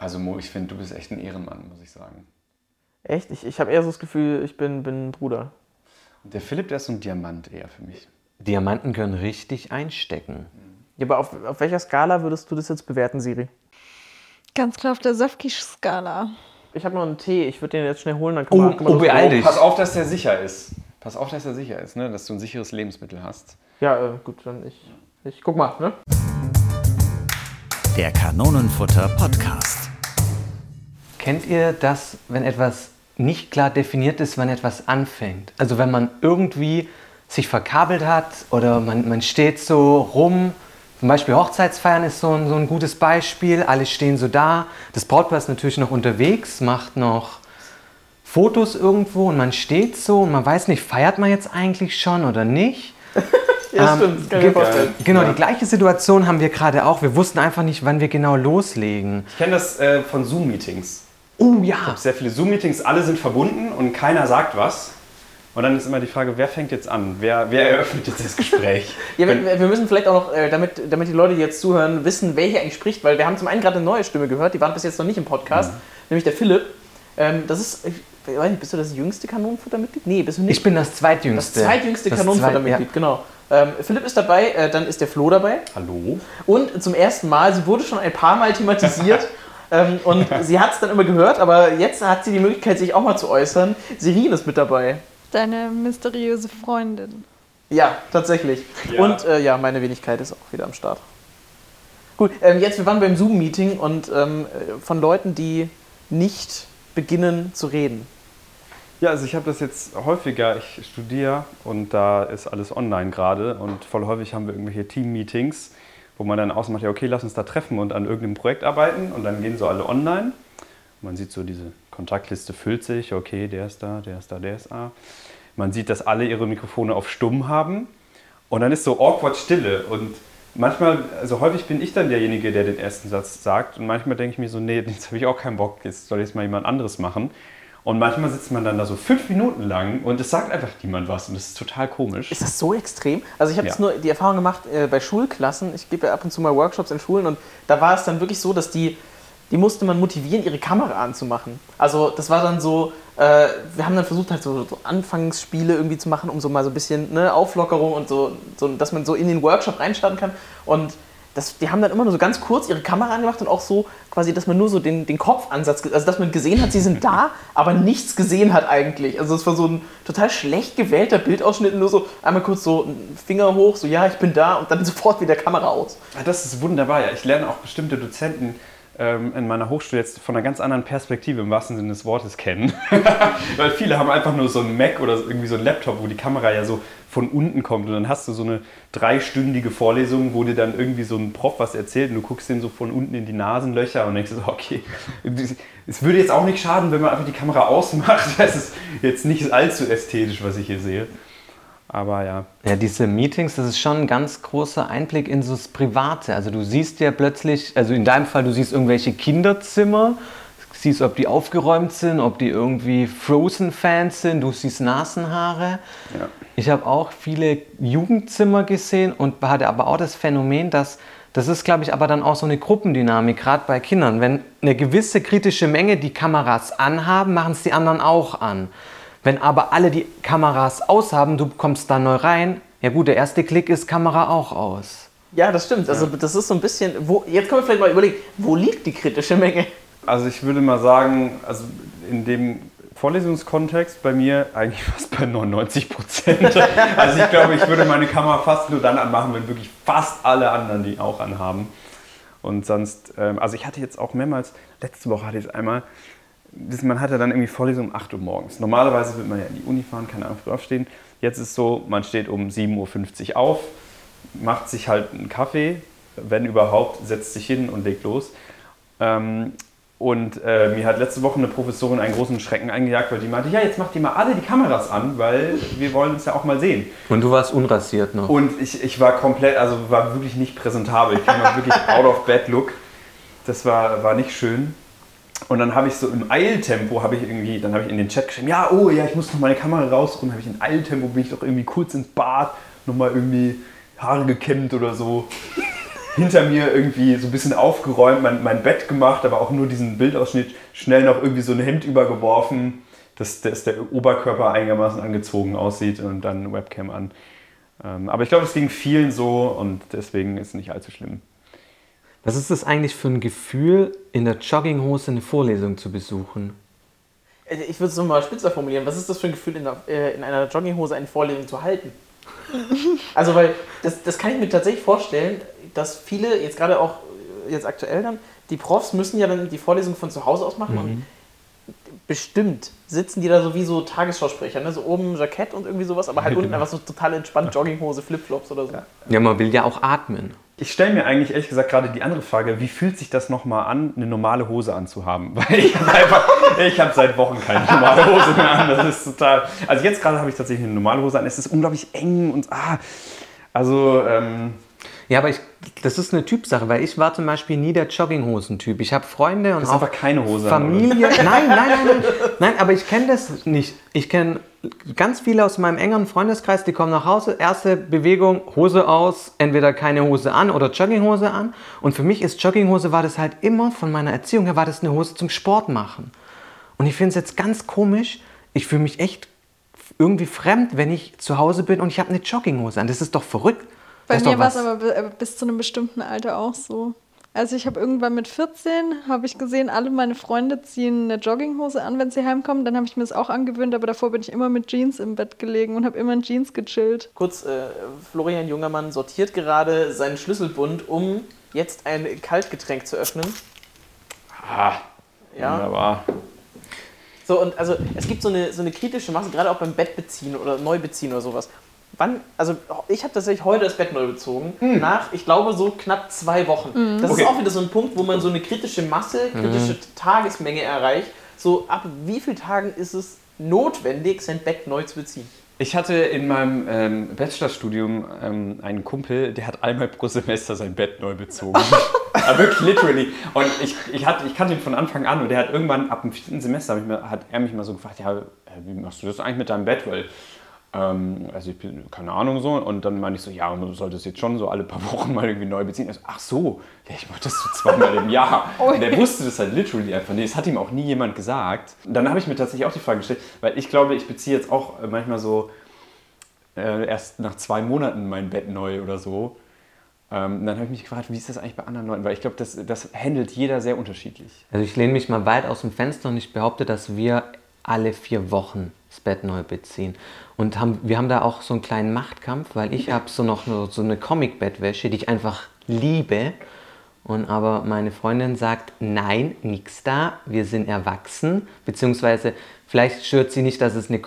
Also Mo, ich finde, du bist echt ein Ehrenmann, muss ich sagen. Echt? Ich, ich habe eher so das Gefühl, ich bin, bin ein Bruder. Und der Philipp, der ist so ein Diamant eher für mich. Diamanten können richtig einstecken. Ja, aber auf, auf welcher Skala würdest du das jetzt bewerten, Siri? Ganz klar auf der Söfki-Skala. Ich habe noch einen Tee, ich würde den jetzt schnell holen, dann kann man, Oh, kann man oh, beeil dich. Pass auf, dass der sicher ist. Pass auf, dass er sicher ist, ne? dass du ein sicheres Lebensmittel hast. Ja, äh, gut, dann ich, ich guck mal, ne? Der Kanonenfutter Podcast. Kennt ihr das, wenn etwas nicht klar definiert ist, wann etwas anfängt? Also wenn man irgendwie sich verkabelt hat oder man, man steht so rum. Zum Beispiel Hochzeitsfeiern ist so ein, so ein gutes Beispiel. Alle stehen so da. Das Brautpaar ist natürlich noch unterwegs, macht noch Fotos irgendwo und man steht so und man weiß nicht, feiert man jetzt eigentlich schon oder nicht? Ja, Ähm, stimmt, das kann ich mir vorstellen. Genau, Ja. die gleiche Situation haben wir gerade auch. Wir wussten einfach nicht, wann wir genau loslegen. Ich kenne das äh, von Zoom-Meetings. Oh ja. Sehr viele Zoom-Meetings, alle sind verbunden und keiner sagt was. Und dann ist immer die Frage, wer fängt jetzt an? Wer, wer eröffnet jetzt das Gespräch? Ja, wir, wir müssen vielleicht auch noch, äh, damit, damit die Leute, die jetzt zuhören, wissen, wer hier eigentlich spricht, weil wir haben zum einen gerade eine neue Stimme gehört, die waren bis jetzt noch nicht im Podcast, nämlich der Philipp. Ähm, das ist, ich weiß nicht, bist du das jüngste Kanonenfuttermitglied? Nee, bist du nicht. Ich bin das das zweitjüngste. zweitjüngste Das Kanonenfuttermitglied, zweit- genau. Ähm, Philipp ist dabei, äh, dann ist der Flo dabei. Hallo? Und zum ersten Mal, sie wurde schon ein paar Mal thematisiert. ähm, und sie hat es dann immer gehört, aber jetzt hat sie die Möglichkeit, sich auch mal zu äußern. Sirin ist mit dabei. Deine mysteriöse Freundin. Ja, tatsächlich. Ja. Und äh, ja, meine Wenigkeit ist auch wieder am Start. Gut, ähm, jetzt, wir waren beim Zoom-Meeting und ähm, äh, von Leuten, die nicht beginnen zu reden. Ja, also ich habe das jetzt häufiger. Ich studiere und da ist alles online gerade und voll häufig haben wir irgendwelche Team-Meetings, wo man dann ausmacht, ja okay, lass uns da treffen und an irgendeinem Projekt arbeiten und dann gehen so alle online. Man sieht so, diese Kontaktliste füllt sich, okay, der ist da, der ist da, der ist da. Man sieht, dass alle ihre Mikrofone auf stumm haben und dann ist so awkward Stille und manchmal, also häufig bin ich dann derjenige, der den ersten Satz sagt und manchmal denke ich mir so, nee, jetzt habe ich auch keinen Bock, jetzt soll jetzt mal jemand anderes machen. Und manchmal sitzt man dann da so fünf Minuten lang und es sagt einfach niemand was und das ist total komisch. Ist das so extrem? Also ich habe Ja. jetzt nur die Erfahrung gemacht äh, bei Schulklassen. Ich gebe ja ab und zu mal Workshops in Schulen und da war es dann wirklich so, dass die, die musste man motivieren, ihre Kamera anzumachen. Also das war dann so, äh, wir haben dann versucht halt so, so Anfangsspiele irgendwie zu machen, um so mal so ein bisschen ne, Auflockerung und so, so, dass man so in den Workshop reinstarten kann. Und das, die haben dann immer nur so ganz kurz ihre Kamera angemacht und auch so quasi, dass man nur so den, den Kopfansatz, also dass man gesehen hat, sie sind da, aber nichts gesehen hat eigentlich. Also es war so ein total schlecht gewählter Bildausschnitt, nur so einmal kurz so einen Finger hoch, so ja, ich bin da und dann sofort wieder Kamera aus. Ah, Das ist wunderbar. Ja. Ich lerne auch bestimmte Dozenten in meiner Hochschule jetzt von einer ganz anderen Perspektive im wahrsten Sinne des Wortes kennen. Weil viele haben einfach nur so einen Mac oder irgendwie so einen Laptop, wo die Kamera ja so von unten kommt. Und dann hast du so eine dreistündige Vorlesung, wo dir dann irgendwie so ein Prof was erzählt und du guckst den so von unten in die Nasenlöcher und denkst so, okay, es würde jetzt auch nicht schaden, wenn man einfach die Kamera ausmacht. Das ist jetzt nicht allzu ästhetisch, was ich hier sehe. Aber ja, Ja, diese Meetings, das ist schon ein ganz großer Einblick in so das Private. Also du siehst ja plötzlich, also in deinem Fall, du siehst irgendwelche Kinderzimmer, siehst, ob die aufgeräumt sind, ob die irgendwie Frozen-Fans sind, du siehst Nasenhaare. Ja. Ich habe auch viele Jugendzimmer gesehen und hatte aber auch das Phänomen, dass das ist, glaube ich, aber dann auch so eine Gruppendynamik, gerade bei Kindern. Wenn eine gewisse kritische Menge die Kameras anhaben, machen es die anderen auch an. Wenn aber alle die Kameras aushaben, du kommst da neu rein, ja gut, der erste Klick ist Kamera auch aus. Ja, das stimmt. Also das ist so ein bisschen, wo, jetzt können wir vielleicht mal überlegen, wo liegt die kritische Menge? Also ich würde mal sagen, also in dem Vorlesungskontext bei mir eigentlich fast bei 99 Prozent. Also ich glaube, ich würde meine Kamera fast nur dann anmachen, wenn wirklich fast alle anderen die auch anhaben. Und sonst, ähm, also ich hatte jetzt auch mehrmals, letzte Woche hatte ich es einmal, das- man hatte dann irgendwie Vorlesung um 8 Uhr morgens. Normalerweise wird man ja in die Uni fahren, keine Ahnung, früh aufstehen. Jetzt ist so, man steht um 7.50 Uhr auf, macht sich halt einen Kaffee, wenn überhaupt, setzt sich hin und legt los. Ähm, und äh, mir hat letzte Woche eine Professorin einen großen Schrecken eingejagt, weil die meinte, ja, jetzt macht ihr mal alle die Kameras an, weil wir wollen uns ja auch mal sehen. Und du warst unrasiert noch. Und ich, ich war komplett, also war wirklich nicht präsentabel. Ich kam wirklich out of bed look. Das war, war nicht schön. Und dann habe ich so im Eiltempo, habe ich irgendwie, dann habe ich in den Chat geschrieben, ja, oh ja, ich muss noch meine Kamera rausholen. habe ich in Eiltempo, bin ich doch irgendwie kurz ins Bad, nochmal irgendwie Haare gekämmt oder so. hinter mir irgendwie so ein bisschen aufgeräumt, mein, mein Bett gemacht, aber auch nur diesen Bildausschnitt, schnell noch irgendwie so ein Hemd übergeworfen, dass, dass der Oberkörper einigermaßen angezogen aussieht und dann Webcam an. Ähm, aber ich glaube, es ging vielen so und deswegen ist es nicht allzu schlimm. Was ist das eigentlich für ein Gefühl, in der Jogginghose eine Vorlesung zu besuchen? Äh, Ich würde es nochmal spitzer formulieren. Was ist das für ein Gefühl, in, der, äh, in einer Jogginghose eine Vorlesung zu halten? Also, weil das, das kann ich mir tatsächlich vorstellen, dass viele, jetzt gerade auch äh, jetzt aktuell dann, die Profs müssen ja dann die Vorlesung von zu Hause aus machen und bestimmt sitzen die da so wie so Tagesschausprecher, ne? so oben Jackett und irgendwie sowas, aber halt unten einfach so total entspannt Jogginghose, Flipflops oder so. Ja, man will ja auch atmen. Ich stelle mir eigentlich ehrlich gesagt gerade die andere Frage, wie fühlt sich das nochmal an, eine normale Hose anzuhaben? Weil ich habe einfach, ich habe seit Wochen keine normale Hose mehr an. Das ist total. Also jetzt gerade habe ich tatsächlich eine normale Hose an. Es ist unglaublich eng und ah. Also ähm, Ja, aber ich, das ist eine Typsache, weil ich war zum Beispiel nie der Jogginghosen-Typ. Ich habe Freunde und das auch einfach keine Hose. an? Familie. Nein, nein, nein, nein. Nein, aber ich kenne das nicht. Ich kenne ganz viele aus meinem engeren Freundeskreis, die kommen nach Hause, erste Bewegung, Hose aus, entweder keine Hose an oder Jogginghose an. Und für mich ist Jogginghose, war das halt immer von meiner Erziehung her, war das eine Hose zum Sport machen. Und ich finde es jetzt ganz komisch, ich fühle mich echt irgendwie fremd, wenn ich zu Hause bin und ich habe eine Jogginghose an. Das ist doch verrückt. Bei mir war es was- aber äh, bis zu einem bestimmten Alter auch so. Also ich habe irgendwann mit 14, habe ich gesehen, alle meine Freunde ziehen eine Jogginghose an, wenn sie heimkommen. Dann habe ich mir das auch angewöhnt, aber davor bin ich immer mit Jeans im Bett gelegen und habe immer in Jeans gechillt. Kurz, äh, Florian Jungermann sortiert gerade seinen Schlüsselbund, um jetzt ein Kaltgetränk zu öffnen. Ah, Ja. wunderbar. So, und also es gibt so eine, so eine kritische Masse, gerade auch beim Bettbeziehen oder Neubeziehen oder sowas. Wann, also ich habe tatsächlich heute das Bett neu bezogen, nach, ich glaube, so knapp zwei Wochen. Das Okay. ist auch wieder so ein Punkt, wo man so eine kritische Masse, kritische Tagesmenge erreicht. So, ab wie vielen Tagen ist es notwendig, sein Bett neu zu beziehen? Ich hatte in meinem ähm, Bachelorstudium ähm, einen Kumpel, der hat einmal pro Semester sein Bett neu bezogen. Aber wirklich literally. Und ich, ich, hatte, ich kannte ihn von Anfang an und der hat irgendwann ab dem vierten Semester hab ich mir, hat er mich mal so gefragt, ja, äh, wie machst du das eigentlich mit deinem Bett? Weil, ähm, also ich bin, keine Ahnung so. Und dann meinte ich so, ja, man sollte es jetzt schon so alle paar Wochen mal irgendwie neu beziehen. So, ach so, ja, ich mache das so zweimal im Jahr. Und der wusste das halt literally einfach nicht. Das hat ihm auch nie jemand gesagt. Und dann habe ich mir tatsächlich auch die Frage gestellt, weil ich glaube, ich beziehe jetzt auch äh, manchmal so äh, erst nach zwei Monaten mein Bett neu oder so. Ähm, dann habe ich mich gefragt, wie ist das eigentlich bei anderen Leuten? Weil ich glaube, das, das handelt jeder sehr unterschiedlich. Also ich lehne mich mal weit aus dem Fenster und ich behaupte, dass wir alle vier Wochen das Bett neu beziehen. Und haben, wir haben da auch so einen kleinen Machtkampf, weil ich habe so noch so so eine Comic-Bettwäsche, die ich einfach liebe. Und aber meine Freundin sagt, nein, nix da, wir sind erwachsen. Beziehungsweise vielleicht stört sie nicht, dass es eine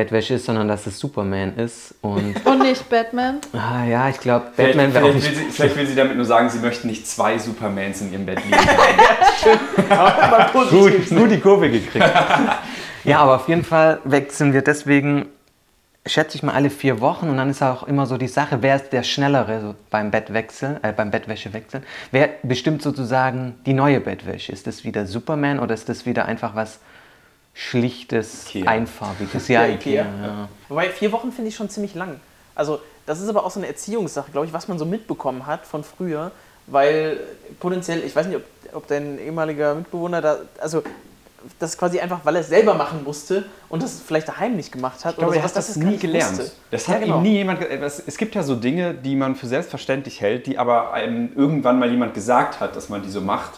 Comic-Bettwäsche ist, sondern dass es Superman ist. Und Und nicht Batman. ah, ja, ich glaube, Batman wäre auch vielleicht, nicht will sie, vielleicht will sie damit nur sagen, sie möchten nicht zwei Supermans in ihrem Bett liegen haben. Gut, gut die Kurve gekriegt. ja, aber auf jeden Fall wechseln wir deswegen, schätze ich mal, alle vier Wochen. Und dann ist auch immer so die Sache, wer ist der Schnellere so beim Bettwechsel, äh, beim Bettwäschewechseln? Wer bestimmt sozusagen die neue Bettwäsche? Ist das wieder Superman oder ist das wieder einfach was Schlichtes, Ikea. Einfarbiges? Ja, Ja, Ikea. Ikea. Ja. Wobei vier Wochen finde ich schon ziemlich lang. Also das ist aber auch so eine Erziehungssache, glaube ich, was man so mitbekommen hat von früher, weil potenziell, ich weiß nicht, ob, ob dein ehemaliger Mitbewohner da, also das quasi einfach, weil er es selber machen musste und das vielleicht daheim nicht gemacht hat. Ich glaube, oder er sowas, hat das er gar nie gelernt. wusste. Das Ja, hat genau. ihm nie jemand. ge- Es gibt ja so Dinge, die man für selbstverständlich hält, die aber einem irgendwann mal jemand gesagt hat, dass man die so macht.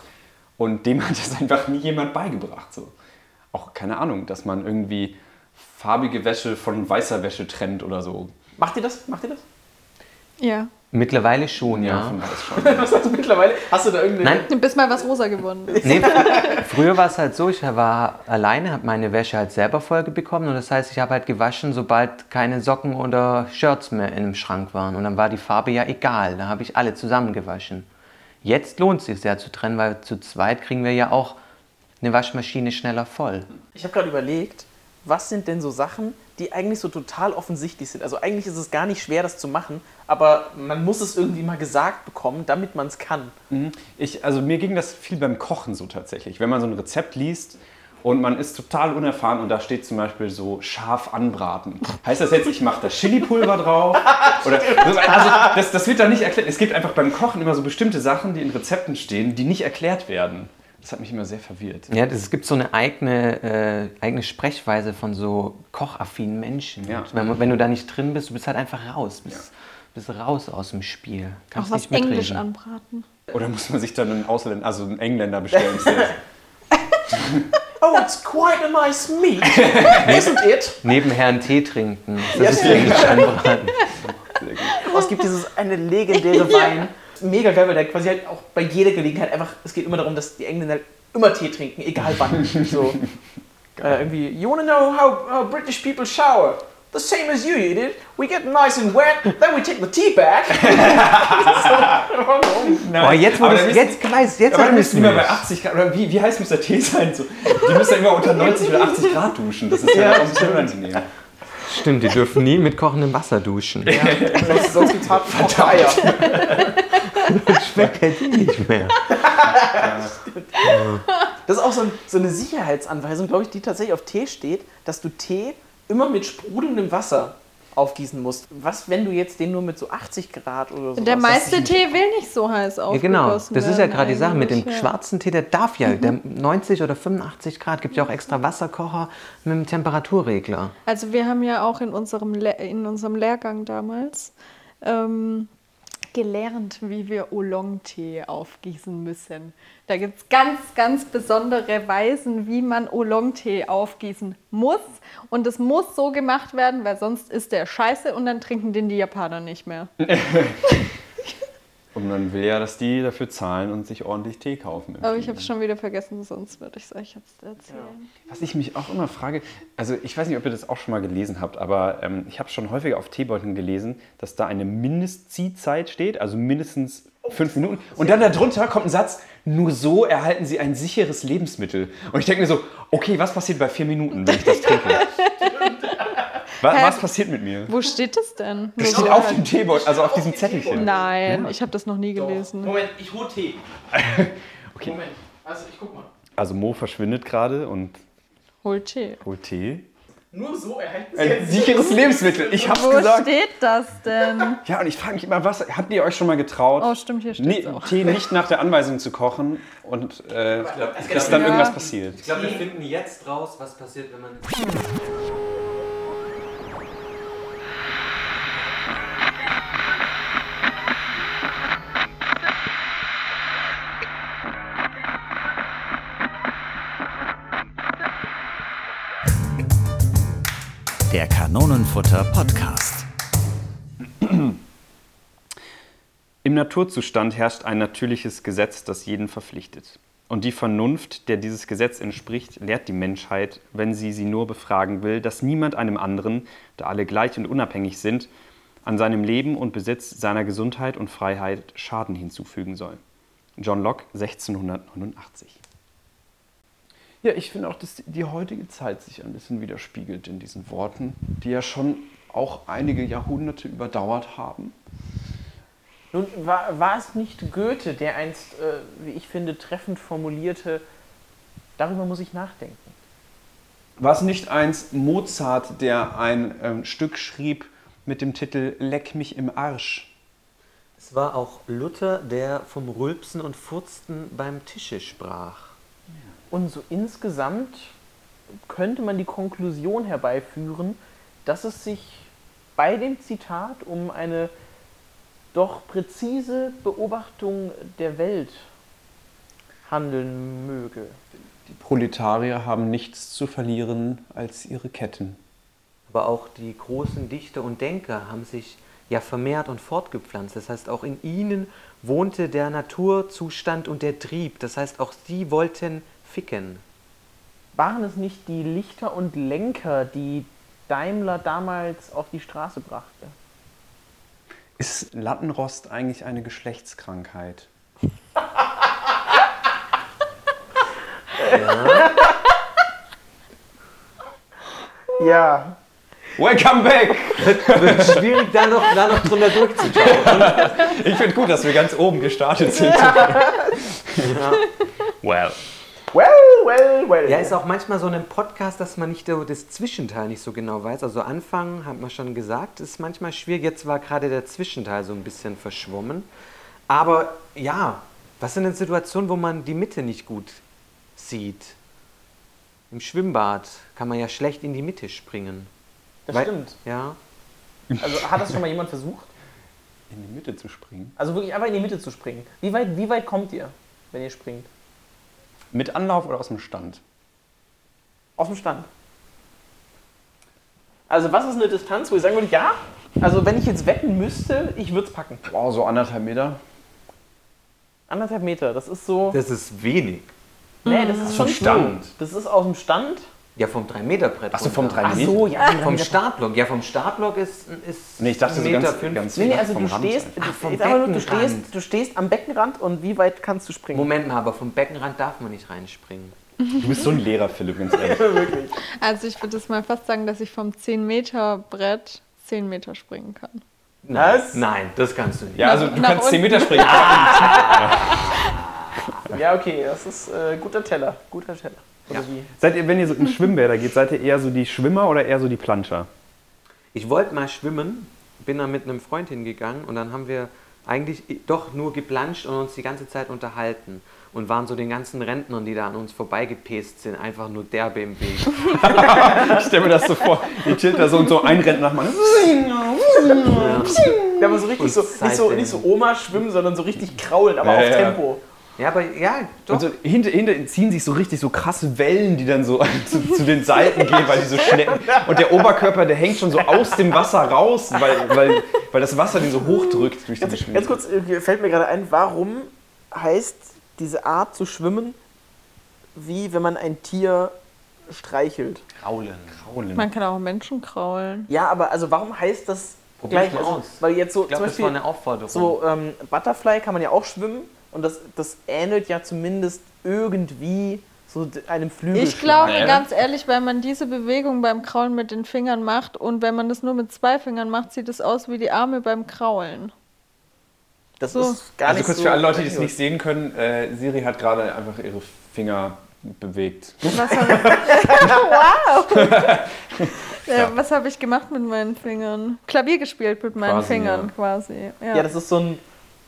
Und dem hat es einfach nie jemand beigebracht. So. Auch keine Ahnung, dass man irgendwie farbige Wäsche von weißer Wäsche trennt oder so. Macht ihr das? Macht ihr das? Ja. Mittlerweile schon, ja. weiß schon. Was hast du mittlerweile? Hast du da irgendeine. Nein, Bis mal was rosa geworden ist. Nee, früher war es halt so, ich war alleine, habe meine Wäsche halt selber Folge bekommen und das heißt, ich habe halt gewaschen, sobald keine Socken oder Shirts mehr im Schrank waren und dann war die Farbe ja egal, da habe ich alle zusammen gewaschen. Jetzt lohnt es sich ja zu trennen, weil zu zweit kriegen wir ja auch eine Waschmaschine schneller voll. Ich habe gerade überlegt, was sind denn so Sachen, die eigentlich so total offensichtlich sind? Also eigentlich ist es gar nicht schwer, das zu machen, aber man muss es irgendwie mal gesagt bekommen, damit man es kann. Ich, also mir ging das viel beim Kochen so tatsächlich. Wenn man so ein Rezept liest und man ist total unerfahren und da steht zum Beispiel so scharf anbraten. Heißt das jetzt, ich mache da Chilipulver drauf? Oder, also das, das wird da nicht erklärt. Es gibt einfach beim Kochen immer so bestimmte Sachen, die in Rezepten stehen, die nicht erklärt werden. Das hat mich immer sehr verwirrt. Ja, das, es gibt so eine eigene, äh, eigene Sprechweise von so kochaffinen Menschen. Ja. Wenn, wenn du da nicht drin bist, du bist halt einfach raus. Bist, bist raus aus dem Spiel. Auch Kannst was nicht mitreden. Englisch anbraten. Oder muss man sich dann einen Ausländer, also einen Engländer bestellen? Oh, it's quite a nice meat, isn't it? Nebenher einen Tee trinken. Das ist Englisch anbraten. Oh, es gibt dieses eine legendäre Wein. Mega geil, weil der quasi halt auch bei jeder Gelegenheit einfach, es geht immer darum, dass die Engländer immer Tee trinken, egal wann. So. Äh, irgendwie, you wanna know how, how British people shower? The same as you, you did. We get nice and wet, then we take the tea back. Oh, jetzt, wo Aber du dann es jetzt weißt, jetzt Aber dann müssen wir bei 80 Grad, oder wie, wie heiß muss der Tee sein? So, die müssen ja immer unter 90 oder 80 Grad duschen. Das ist ja, Ja, auch unangenehm. Stimmt, die dürfen nie mit kochendem Wasser duschen. Sonst, sonst gibt's hart gekochte Eier. Schmeckt halt nicht mehr. Das ist auch so, ein, so eine Sicherheitsanweisung, glaube ich, die tatsächlich auf Tee steht, dass du Tee immer mit sprudelndem Wasser aufgießen musst. Was, wenn du jetzt den nur mit so 80 Grad oder so. Der meiste Tee will nicht so heiß Ja, aufgegossen genau. Das ist ja gerade die Sache mit dem ja. schwarzen Tee, der darf ja, der 90 oder 85 Grad, gibt ja auch extra Wasserkocher mit einem Temperaturregler. Also wir haben ja auch in unserem, Le in unserem Lehrgang damals ähm, gelernt, wie wir Oolong-Tee aufgießen müssen. Da gibt es ganz, ganz besondere Weisen, wie man Oolong-Tee aufgießen muss. Und es muss so gemacht werden, weil sonst ist der scheiße und dann trinken den die Japaner nicht mehr. Und man will ja, dass die dafür zahlen und sich ordentlich Tee kaufen. im Aber ich habe es schon wieder vergessen, sonst würde ich es euch jetzt erzählen. Was ich mich auch immer frage, also ich weiß nicht, ob ihr das auch schon mal gelesen habt, aber ähm, ich habe schon häufiger auf Teebeuteln gelesen, dass da eine Mindestziehzeit steht, also mindestens fünf Minuten. Und dann darunter kommt ein Satz, nur so erhalten sie ein sicheres Lebensmittel. Und ich denke mir so, okay, was passiert bei vier Minuten, wenn ich das trinke? was, was passiert mit mir? Wo steht das denn? Das steht auf dem Teebeutel, also auf diesem Zettelchen. Nein, ich habe das noch nie gelesen. Moment, ich hole Tee. Okay. Moment, also ich guck mal. Also Mo verschwindet gerade und Hol Tee. holt Tee. Nur so erhalten sie Ein sicheres Lebensmittel, ich hab's Wo gesagt. steht das denn? Ja, und ich frage mich immer, was habt ihr euch schon mal getraut, Oh, stimmt, hier steht nee, auch. Tee nicht nach der Anweisung zu kochen und äh, dass dann Ja. irgendwas passiert? Ich glaube, wir finden jetzt raus, was passiert, wenn man. Kanonenfutter Podcast. Im Naturzustand herrscht ein natürliches Gesetz, das jeden verpflichtet. Und die Vernunft, der dieses Gesetz entspricht, lehrt die Menschheit, wenn sie sie nur befragen will, dass niemand einem anderen, da alle gleich und unabhängig sind, an seinem Leben und Besitz, seiner Gesundheit und Freiheit Schaden hinzufügen soll. John Locke, 1689. Ja, ich finde auch, dass die heutige Zeit sich ein bisschen widerspiegelt in diesen Worten, die ja schon auch einige Jahrhunderte überdauert haben. Nun, war, war es nicht Goethe, der einst, äh, wie ich finde, treffend formulierte, darüber muss ich nachdenken. War es nicht einst Mozart, der ein ähm, Stück schrieb mit dem Titel Leck mich im Arsch? Es war auch Luther, der vom Rülpsen und Furzen beim Tische sprach. Und so insgesamt könnte man die Konklusion herbeiführen, dass es sich bei dem Zitat um eine doch präzise Beobachtung der Welt handeln möge. Die Proletarier haben nichts zu verlieren als ihre Ketten. Aber auch die großen Dichter und Denker haben sich ja vermehrt und fortgepflanzt. Das heißt, auch in ihnen wohnte der Naturzustand und der Trieb. Das heißt, auch sie wollten ficken. Waren es nicht die Lichter und Lenker, die Daimler damals auf die Straße brachte? Ist Lattenrost eigentlich eine Geschlechtskrankheit? Ja. Welcome back! Wird schwierig, da noch, da noch drunter durchzuschauen. Ich finde gut, dass wir ganz oben gestartet sind. Well. Well, well, well. Ja, ist auch manchmal so ein Podcast, dass man nicht so das Zwischenteil nicht so genau weiß. Also Anfang, hat man schon gesagt, ist manchmal schwierig. Jetzt war gerade der Zwischenteil so ein bisschen verschwommen. Aber ja, was sind denn Situationen, wo man die Mitte nicht gut sieht? Im Schwimmbad kann man ja schlecht in die Mitte springen. das Weil- stimmt. Ja. Also hat das schon mal jemand versucht? In die Mitte zu springen. Also wirklich einfach in die Mitte zu springen. Wie weit, wie weit kommt ihr, wenn ihr springt? Mit Anlauf oder aus dem Stand? Auf dem Stand. Also was ist eine Distanz, wo ich sagen würde, ja, also wenn ich jetzt wetten müsste, ich würde es packen. Wow, so anderthalb Meter. Anderthalb Meter, das ist so... Das ist wenig. nee, das ist schon Stand. Das ist aus dem Stand. Ja, vom 3-Meter-Brett. Achso, vom runter. 3 Ach Meter. so, ja. Vom Startblock. Ja, vom Startblock ist, ist Nee, ich dachte so ganz, 1,50 ganz Nee, nee, also vom du Rand. stehst, Ach, vom jetzt einfach nur, du, Beckenrand. stehst, du stehst am Beckenrand und wie weit kannst du springen? Moment mal, aber vom Beckenrand darf man nicht reinspringen. Du bist so ein Lehrer, Philipp, ganz ehrlich. Wirklich. Also ich würde jetzt mal fast sagen, dass ich vom 10 Meter Brett 10 Meter springen kann. Was? Nein, das kannst du nicht. Ja, also du Nach kannst 10 unten. Meter springen. Ja, okay, das ist äh, guter Teller. Guter Teller. Oder Ja. wie? seid ihr, wenn ihr so in Schwimmbäder geht, seid ihr eher so die Schwimmer oder eher so die Planscher? Ich wollte mal schwimmen, bin dann mit einem Freund hingegangen und dann haben wir eigentlich doch nur geplanscht und uns die ganze Zeit unterhalten. Und waren so den ganzen Rentnern, die da an uns vorbeigepest sind, einfach nur derbe im Weg. Ich stelle mir das so vor. Ihr chillt da so und so ein Rennen nach. Ja, aber so richtig Und so, nicht so, nicht so Oma schwimmen, sondern so richtig kraulen, aber Ja, auf. Tempo. Ja, aber ja, doch. Und so hinter, hinter ziehen sich so richtig so krasse Wellen, die dann so zu, zu den Seiten gehen, weil die so schleppen. Und der Oberkörper, der hängt schon so aus dem Wasser raus, weil, weil, weil das Wasser den so hochdrückt durch die Ganz, ganz kurz äh, fällt mir gerade ein, warum heißt diese Art zu schwimmen, wie wenn man ein Tier streichelt? Kraulen. Kraulen. Man kann auch Menschen kraulen. Ja, aber also warum heißt das Probier's gleich? mal Also, aus. weil jetzt so Ich glaube, zum das war Beispiel eine Aufforderung. so ähm, Butterfly kann man ja auch schwimmen und das, das ähnelt ja zumindest irgendwie so einem Flügel. Ich glaube Ja. ganz ehrlich, wenn man diese Bewegung beim Kraulen mit den Fingern macht und wenn man das nur mit zwei Fingern macht, sieht es aus wie die Arme beim Kraulen. das so. ist gar Also nicht kurz so für alle Leute, die es nicht sehen können, äh, Siri hat gerade einfach ihre Finger bewegt. Was habe ich, wow. äh, was hab ich gemacht mit meinen Fingern? Klavier gespielt mit meinen Quasi, Fingern ja. quasi. Ja. Ja, das ist so ein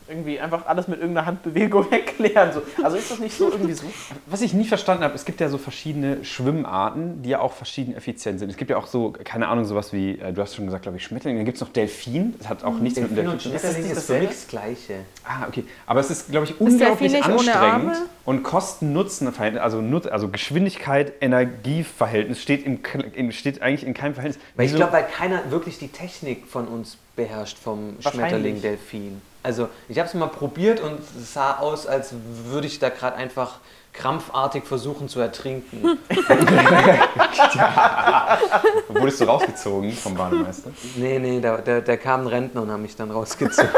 irgendwie einfach alles mit irgendeiner Handbewegung erklären. So. Also ist das nicht so irgendwie so? Was ich nie verstanden habe, es gibt ja so verschiedene Schwimmarten, die ja auch verschieden effizient sind. Es gibt ja auch so, keine Ahnung, sowas wie, äh, du hast schon gesagt, glaube ich, Schmetterling. Dann gibt es noch Delfin. Das hat auch nichts mit dem Delfin und Delfin. Schmetterling nicht ist für mich dasselbe? das Gleiche. Ah, okay. Aber es ist, glaube ich, unglaublich Delfin anstrengend. Und Kosten-Nutzen-Verhältnis, also, Nut also Geschwindigkeit, Energieverhältnis steht, im, steht eigentlich in keinem Verhältnis. Weil ich glaube, weil keiner wirklich die Technik von uns beherrscht vom. Schmetterling Delfin. Also ich habe es mal probiert und es sah aus, als würde ich da gerade einfach krampfartig versuchen zu ertrinken. Wurdest du rausgezogen vom Bademeister? nee, nee, da, da, da kam ein Rentner und haben mich dann rausgezogen.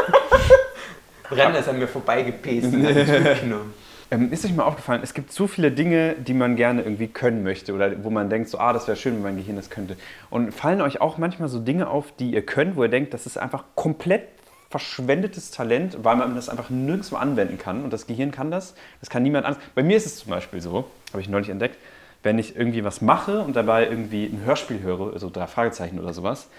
Rentner ist an mir vorbeigepest und hat mich mitgenommen. Ähm, ist euch mal aufgefallen, es gibt so viele Dinge, die man gerne irgendwie können möchte oder wo man denkt, so, ah, das wäre schön, wenn mein Gehirn das könnte. Und fallen euch auch manchmal so Dinge auf, die ihr könnt, wo ihr denkt, das ist einfach komplett verschwendetes Talent, weil man das einfach nirgendwo anwenden kann und das Gehirn kann das. Das kann niemand anders. Bei mir ist es zum Beispiel so, habe ich neulich entdeckt, wenn ich irgendwie was mache und dabei irgendwie ein Hörspiel höre, also drei Fragezeichen oder sowas,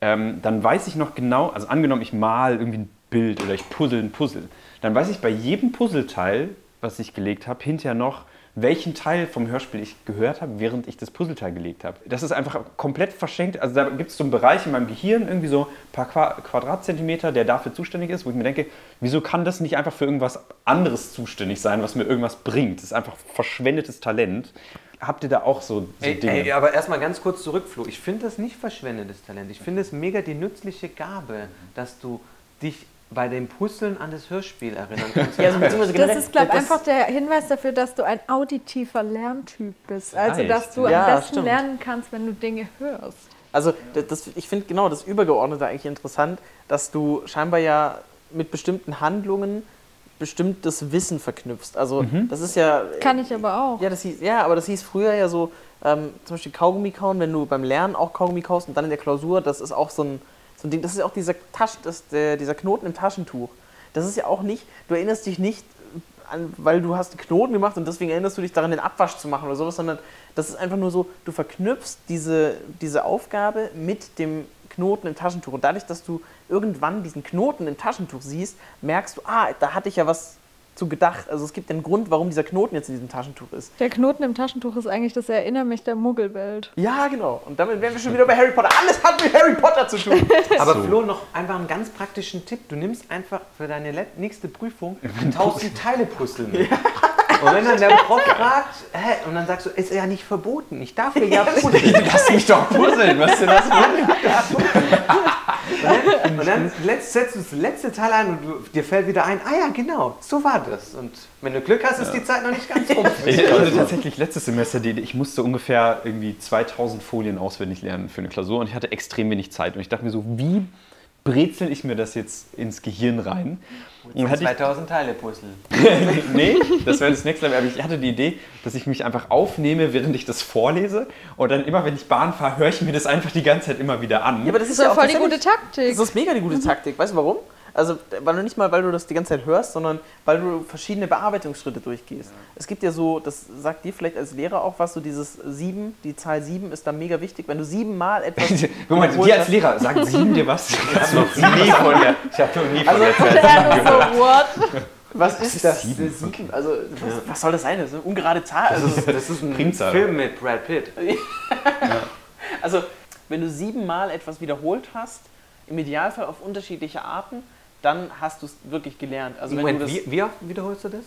ähm, dann weiß ich noch genau, also angenommen, ich mal irgendwie ein Bild oder ich puzzle ein Puzzle, dann weiß ich bei jedem Puzzleteil, was ich gelegt habe, hinterher noch, welchen Teil vom Hörspiel ich gehört habe, während ich das Puzzleteil gelegt habe. Das ist einfach komplett verschenkt. Also da gibt es so einen Bereich in meinem Gehirn, irgendwie so ein paar Qua Quadratzentimeter, der dafür zuständig ist, wo ich mir denke, wieso kann das nicht einfach für irgendwas anderes zuständig sein, was mir irgendwas bringt? Das ist einfach verschwendetes Talent. Habt ihr da auch so, so Ey, Dinge? ey, aber erstmal ganz kurz zurück, Flo. Ich finde das nicht verschwendetes Talent. Ich finde es mega die nützliche Gabe, dass du dich bei dem Puzzeln an das Hörspiel erinnern kannst. Ja, also Das ist, glaube ich, einfach der Hinweis dafür, dass du ein auditiver Lerntyp bist. Also, dass du ja. am besten stimmt. lernen kannst, wenn du Dinge hörst. Also das, ich finde genau das Übergeordnete eigentlich interessant, dass du scheinbar ja mit bestimmten Handlungen bestimmtes Wissen verknüpfst. Also das ist ja... Kann ich aber auch. Ja, das hieß, ja, aber das hieß früher ja so, ähm, zum Beispiel Kaugummi kauen, wenn du beim Lernen auch Kaugummi kaust und dann in der Klausur, das ist auch so ein, so ein Ding, das ist ja auch dieser, Tasch, das, der, dieser Knoten im Taschentuch. Das ist ja auch nicht, du erinnerst dich nicht an, weil du hast einen Knoten gemacht und deswegen erinnerst du dich daran, den Abwasch zu machen oder sowas, sondern das ist einfach nur so, du verknüpfst diese, diese Aufgabe mit dem Knoten im Taschentuch. Und dadurch, dass du irgendwann diesen Knoten im Taschentuch siehst, merkst du, ah, da hatte ich ja was zu gedacht. Also es gibt einen Grund, warum dieser Knoten jetzt in diesem Taschentuch ist. Der Knoten im Taschentuch ist eigentlich das Erinnere mich der Muggelwelt. Ja, genau. Und damit wären wir schon wieder bei Harry Potter. Alles hat mit Harry Potter zu tun. Aber Flo, noch einfach einen ganz praktischen Tipp. Du nimmst einfach für deine nächste Prüfung 1000 Teile Puzzle mit. Und wenn dann der Prof fragt, hä, und dann sagst du, ist ja nicht verboten. Ich darf ja puzzeln. Lass mich doch puzzeln, was denn das? Und dann letzt, setzt du das letzte Teil ein und du, dir fällt wieder ein, ah ja, genau, so war das. Und wenn du Glück hast, ist die Zeit noch nicht ganz rum. Ich hatte tatsächlich letztes Semester die ich musste ungefähr irgendwie 2000 Folien auswendig lernen für eine Klausur und ich hatte extrem wenig Zeit. Und ich dachte mir so, wie brezel ich mir das jetzt ins Gehirn rein? Ich 2000 Teile Puzzle. nee, das wäre das nächste Level. Aber ich hatte die Idee, dass ich mich einfach aufnehme, während ich das vorlese. Und dann immer, wenn ich Bahn fahre, höre ich mir das einfach die ganze Zeit immer wieder an. Ja, aber das Das ist ist ja doch auch voll die gute Taktik. Das ist mega die gute Taktik. Weißt du warum? Also, weil du nicht mal, weil du das die ganze Zeit hörst, sondern weil du verschiedene Bearbeitungsschritte durchgehst. Es gibt ja so, das sagt dir vielleicht als Lehrer auch was, so dieses sieben, die Zahl sieben ist da mega wichtig. Wenn du siebenmal etwas. Guck mal, dir als Lehrer, sagt sieben dir was? Ich habe noch nie von der, ich hab noch nie von Also- der. Ja, so, what? Was ist ist das? sieben? Sieben? Also, was, was soll das sein? Das ist eine ungerade Zahl. Also, Das ist ein Primzahl. Film mit Brad Pitt. also, wenn du siebenmal etwas wiederholt hast, im Idealfall auf unterschiedliche Arten, dann hast du es wirklich gelernt. Also, wenn Moment, du das wie, wie oft wiederholst du das?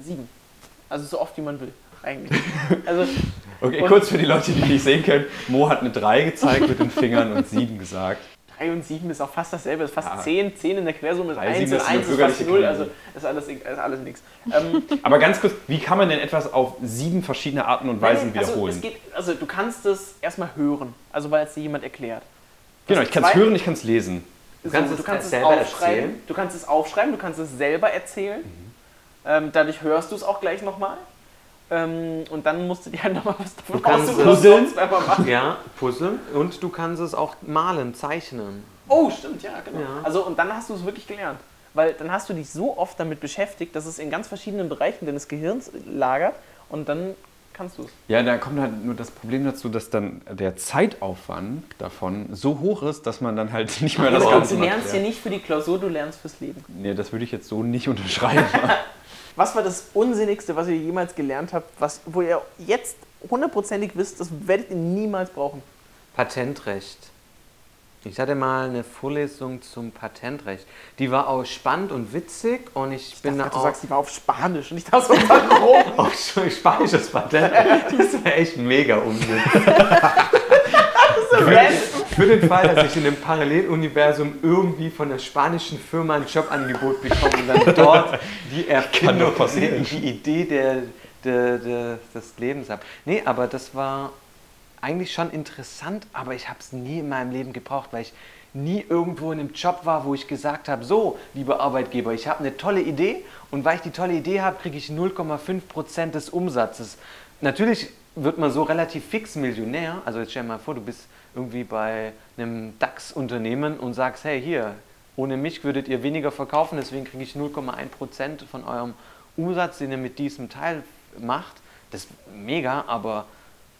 sieben. Also, so oft wie man will, eigentlich. Also, Okay, kurz für die Leute, die nicht sehen können. Mo hat eine 3 gezeigt mit den Fingern und 7 gesagt. 3 und 7 ist auch fast dasselbe, ist fast Ja. 10, 10 in der Quersumme ist Drei, 1 sieben und ist 1 eine ist fast bürgerliche 0, Zahl. also ist alles, ist alles nichts. Ähm, Aber ganz kurz, wie kann man denn etwas auf sieben verschiedene Arten und Weisen also, wiederholen? es geht, also du kannst es erstmal hören, also weil es dir jemand erklärt. genau, ich kann es hören, ich kann es lesen. Du kannst du es kannst es selber aufschreiben, erzählen. du kannst es aufschreiben, du kannst es selber erzählen. Mhm. Ähm, dadurch hörst du es auch gleich nochmal. Ähm, und dann musst du dir halt nochmal was davon Du kannst puzzeln. sonst einfach machen. Ja, puzzeln. Und du kannst es auch malen, zeichnen. Oh, stimmt, ja, genau. Ja. Also, und dann hast du es wirklich gelernt. Weil dann hast du dich so oft damit beschäftigt, dass es in ganz verschiedenen Bereichen deines Gehirns lagert und dann kannst du es. Ja, da kommt halt nur das Problem dazu, dass dann der Zeitaufwand davon so hoch ist, dass man dann halt nicht mehr das Aber Ganze du lernst ja nicht für die Klausur, du lernst fürs Leben. Nee, das würde ich jetzt so nicht unterschreiben. Was war das Unsinnigste, was ihr jemals gelernt habt, was, wo ihr jetzt hundertprozentig wisst, das werdet ihr niemals brauchen? Patentrecht. Ich hatte mal eine Vorlesung zum Patentrecht. Die war auch spannend und witzig und ich, bin Ich da dachte, du auch sagst, die war auf Spanisch und ich dachte so, warum? auch schon spanisches Patent. Das wäre echt mega Unsinn. Für den Fall, dass ich in einem Paralleluniversum irgendwie von einer spanischen Firma ein Jobangebot bekomme und dann dort die Erfindung, die Idee der, der, der, des Lebens habe. Nee, aber das war eigentlich schon interessant, aber ich habe es nie in meinem Leben gebraucht, weil ich nie irgendwo in einem Job war, wo ich gesagt habe, so, lieber Arbeitgeber, ich habe eine tolle Idee und weil ich die tolle Idee habe, kriege ich 0,5% des Umsatzes. Natürlich wird man so relativ fix Millionär. Also jetzt stell dir mal vor, du bist irgendwie bei einem DAX-Unternehmen und sagst, hey, hier, ohne mich würdet ihr weniger verkaufen, deswegen kriege ich 0,1% von eurem Umsatz, den ihr mit diesem Teil macht. Das ist mega, aber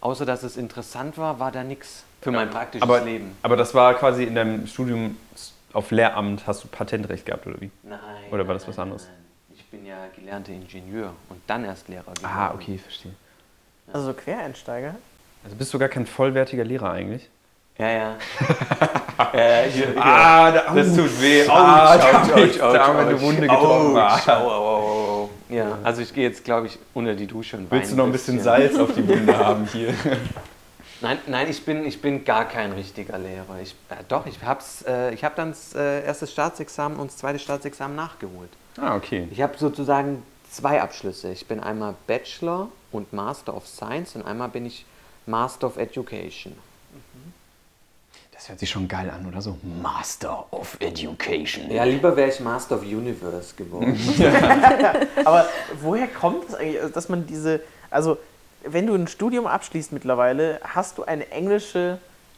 außer dass es interessant war, war da nichts für mein praktisches aber, Leben. aber das war quasi in deinem Studium auf Lehramt, hast du Patentrecht gehabt oder wie? Nein. Oder war nein, das was anderes? nein. Ich bin ja gelernter Ingenieur und dann erst Lehrer geworden. Ah, okay, verstehe. Also Quereinsteiger? Also bist du gar kein vollwertiger Lehrer eigentlich? Ja, ja. äh, hier, hier. Ah, da, Das tut weh. Ah, Autsch, da autsch, hab ich- autsch, da haben wir autsch, eine Wunde autsch, getroffen. autsch, au, au, au, au. Ja, also ich gehe jetzt, glaube ich, unter die Dusche und Willst du noch ein bisschen Salz auf die Wunde haben hier? Nein, nein, ich bin, ich bin gar kein richtiger Lehrer. Ich, äh, doch, ich habe äh, ich hab dann das äh, erste Staatsexamen und das zweite Staatsexamen nachgeholt. Ah, okay. Ich habe sozusagen zwei Abschlüsse. Ich bin einmal Bachelor und Master of Science und einmal bin ich Master of Education. Das hört sich schon geil an, oder so? Master of Education. Ja, lieber wäre ich Master of Universe geworden. Aber woher kommt es eigentlich, dass man diese, also wenn du ein Studium abschließt mittlerweile, hast du eine englische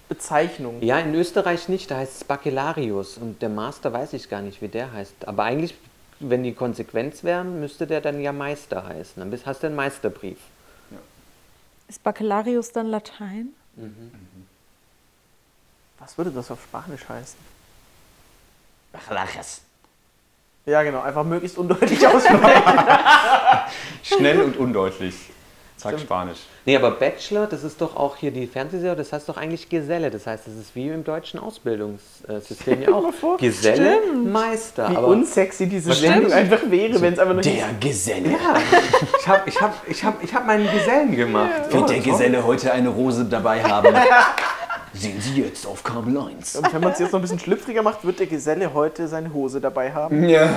Bezeichnung. ja, in Österreich nicht, da heißt es Baccalarius und der Master weiß ich gar nicht, wie der heißt. Aber eigentlich wenn die Konsequenz wären, müsste der dann ja Meister heißen. Dann hast du einen Meisterbrief. Ist Baccalarius dann Latein? Was würde das auf Spanisch heißen? Bachelarias. Ja, genau, einfach möglichst undeutlich aussprechen. Schnell und undeutlich. Sag Stimmt. Spanisch. Nee, aber Bachelor, das ist doch auch hier die Fernsehserie, das heißt doch eigentlich Geselle. Das heißt, das ist wie im deutschen Ausbildungssystem ja auch. Geselle, Meister. Wie aber unsexy diese Sendung einfach wäre, wenn es einfach nur Der Geselle. ich habe ich hab, ich hab, ich hab meinen Gesellen gemacht. Wird der Geselle heute eine Rose dabei haben? Sehen Sie jetzt auf Kabel 1. Und wenn man es jetzt noch ein bisschen schlüpfriger macht, wird der Geselle heute seine Hose dabei haben. Ja.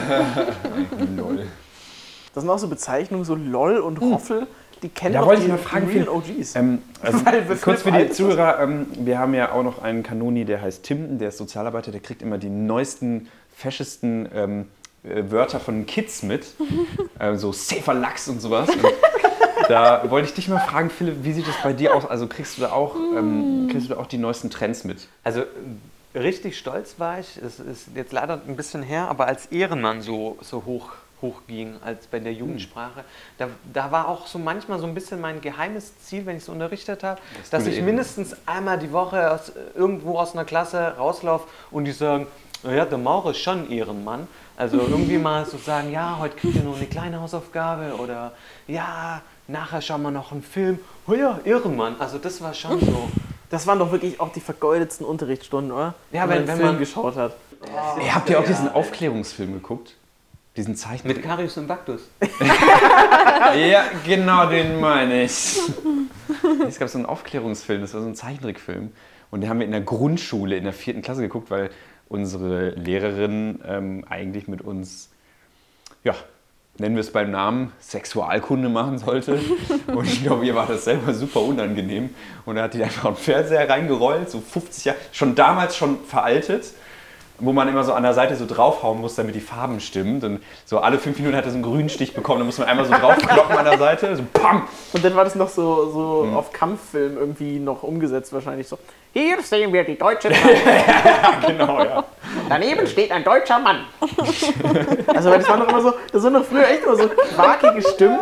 Lol. Das sind auch so Bezeichnungen, so LOL und Roffel, die kennen Da doch wollte die, ich mal fragen, Phil. OGs. Ähm, also kurz für die. Zuhörer, ähm, wir haben ja auch noch einen Kanoni, der heißt Timden, der ist Sozialarbeiter, der kriegt immer die neuesten, feschesten ähm, äh, Wörter von Kids mit. ähm, so safer Lachs und sowas. Und da wollte ich dich mal fragen, Philipp, wie sieht das bei dir aus? Also kriegst du da auch, ähm, kriegst du da auch die neuesten Trends mit? Also äh, richtig stolz war ich, es ist jetzt leider ein bisschen her, aber als Ehrenmann so, so hoch, ging, als bei der Jugendsprache, da, da war auch so manchmal so ein bisschen mein geheimes Ziel, wenn ich es unterrichtet habe, dass gute ich Ehrenmann. mindestens einmal die Woche aus, irgendwo aus einer Klasse rauslaufe und die sagen, naja, der Maurer ist schon Ehrenmann. Also irgendwie mal so sagen, ja, heute kriegt ihr noch eine kleine Hausaufgabe oder ja, nachher schauen wir noch einen Film. Oh ja, Ehrenmann. Also das war schon so. Das waren doch wirklich auch die vergeudetsten Unterrichtsstunden, oder? Ja, wenn, wenn- man wenn man- geschaut hat. Ey, habt ihr auch diesen Aufklärungsfilm geguckt? Diesen Zeichen? Mit Karius und Baktus. Ja, genau, den meine ich. Es gab so einen Aufklärungsfilm, das war so ein Zeichentrickfilm. Und den haben wir in der Grundschule, in der vierten Klasse geguckt, weil unsere Lehrerin ähm, eigentlich mit uns, ja, nennen wir es beim Namen, Sexualkunde machen sollte. Und ich glaube, ihr war das selber super unangenehm. Und da hat die einfach einen Fernseher reingerollt, so 50 Jahre, schon damals schon veraltet wo man immer so an der Seite so draufhauen muss, damit die Farben stimmen. Und so alle fünf Minuten hat er so einen grünen Stich bekommen, dann muss man einmal so draufkloppen an der Seite, so PAM! Und dann war das noch so, so Mhm. auf Kampffilm irgendwie noch umgesetzt wahrscheinlich so. Hier sehen wir die deutsche Genau, ja. Daneben steht ein deutscher Mann. also das war noch immer so, das waren noch früher echt immer so quakige Stimmen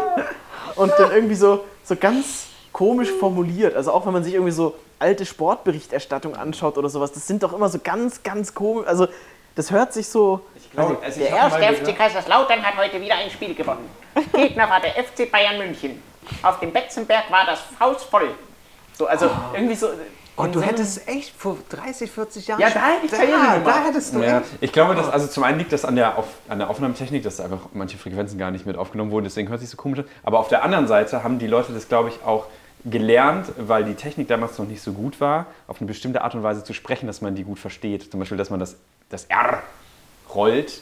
und dann irgendwie so, so ganz komisch formuliert. Also auch wenn man sich irgendwie so alte Sportberichterstattung anschaut oder sowas, das sind doch immer so ganz, ganz komisch. Also das hört sich so. Also, Der erste FC Kaiserslautern hat heute wieder ein Spiel gewonnen. Gegner war der FC Bayern München. Auf dem Betzenberg war das Haus voll. so also irgendwie so. Und Oh, du hättest echt vor 30, 40 Jahren. Ja, da hätte ich da, Karriere da gemacht. hättest du Ja, ich glaube, dass, also zum einen liegt das an der, Auf, an der Aufnahmetechnik, dass einfach manche Frequenzen gar nicht mit aufgenommen wurden, deswegen hört sich so komisch an. Aber auf der anderen Seite haben die Leute das, glaube ich, auch gelernt, weil die Technik damals noch nicht so gut war, auf eine bestimmte Art und Weise zu sprechen, dass man die gut versteht. Zum Beispiel, dass man das, das R rollt,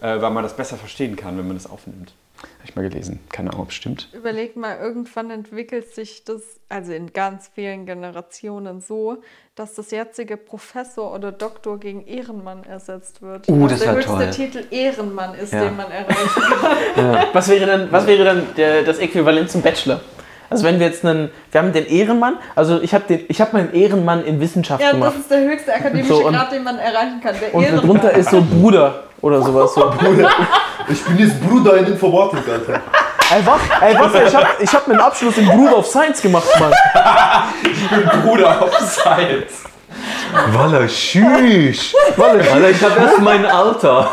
äh, weil man das besser verstehen kann, wenn man das aufnimmt. Habe ich mal gelesen. Keine Ahnung, ob es stimmt. Überleg mal, irgendwann entwickelt sich das, also in ganz vielen Generationen so, dass das jetzige Professor oder Doktor gegen Ehrenmann ersetzt wird. Uh, das der höchste toll. Titel Ehrenmann ist, Ja. den man erreichen kann. Was wäre dann, was wäre dann der, das Äquivalent zum Bachelor? Also wenn wir jetzt einen, wir haben den Ehrenmann, also ich habe den, ich habe meinen Ehrenmann in Wissenschaft Ja, gemacht. das ist der höchste akademische So, und- Grad, den man erreichen kann. Der Und Ehrenmann. darunter ist so Bruder oder sowas. So. Ich bin jetzt Bruder in Informatik, Alter. Ey, was? Ey, was? Ich habe ich hab einen Abschluss in Bruder of Science gemacht, Mann. Bruder auf Science. Walla, tschüss. Alter, ich habe erst mein Alter.